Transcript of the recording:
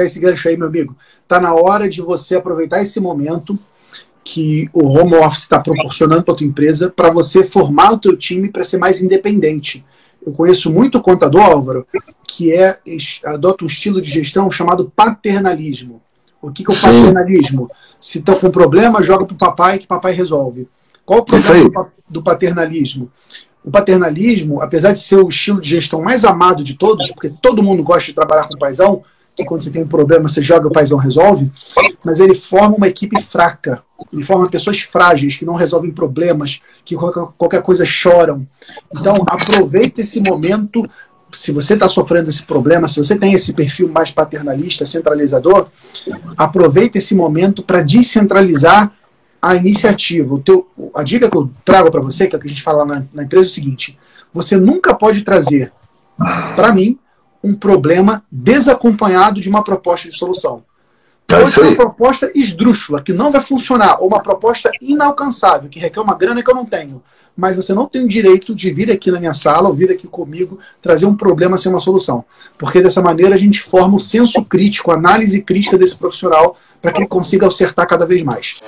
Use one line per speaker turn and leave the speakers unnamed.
esse gancho aí, meu amigo. Tá na hora de você aproveitar esse momento que o home office está proporcionando para a tua empresa para você formar o teu time para ser mais independente. Eu conheço muito contador, Álvaro, que é adota um estilo de gestão chamado paternalismo. O que, que é o Sim. paternalismo? Se estão com problema, joga para o papai que papai resolve. Qual o problema do paternalismo? O paternalismo, apesar de ser o estilo de gestão mais amado de todos, porque todo mundo gosta de trabalhar com o paizão, que quando você tem um problema, você joga, o paizão resolve, mas ele forma uma equipe fraca. Ele forma pessoas frágeis, que não resolvem problemas, que qualquer, coisa choram. Então, aproveita esse momento. Se você está sofrendo esse problema, se você tem esse perfil mais paternalista, centralizador, aproveita esse momento para descentralizar a iniciativa. O teu, a dica que eu trago para você, que é o que a gente fala na, na empresa, é o seguinte: você nunca pode trazer para mim um problema desacompanhado de uma proposta de solução. Pode ser uma proposta esdrúxula, que não vai funcionar, ou uma proposta inalcançável, que requer uma grana que eu não tenho. Mas você não tem o direito de vir aqui na minha sala, ou vir aqui comigo, trazer um problema sem uma solução. Porque dessa maneira a gente forma o senso crítico, a análise crítica desse profissional, para que ele consiga acertar cada vez mais.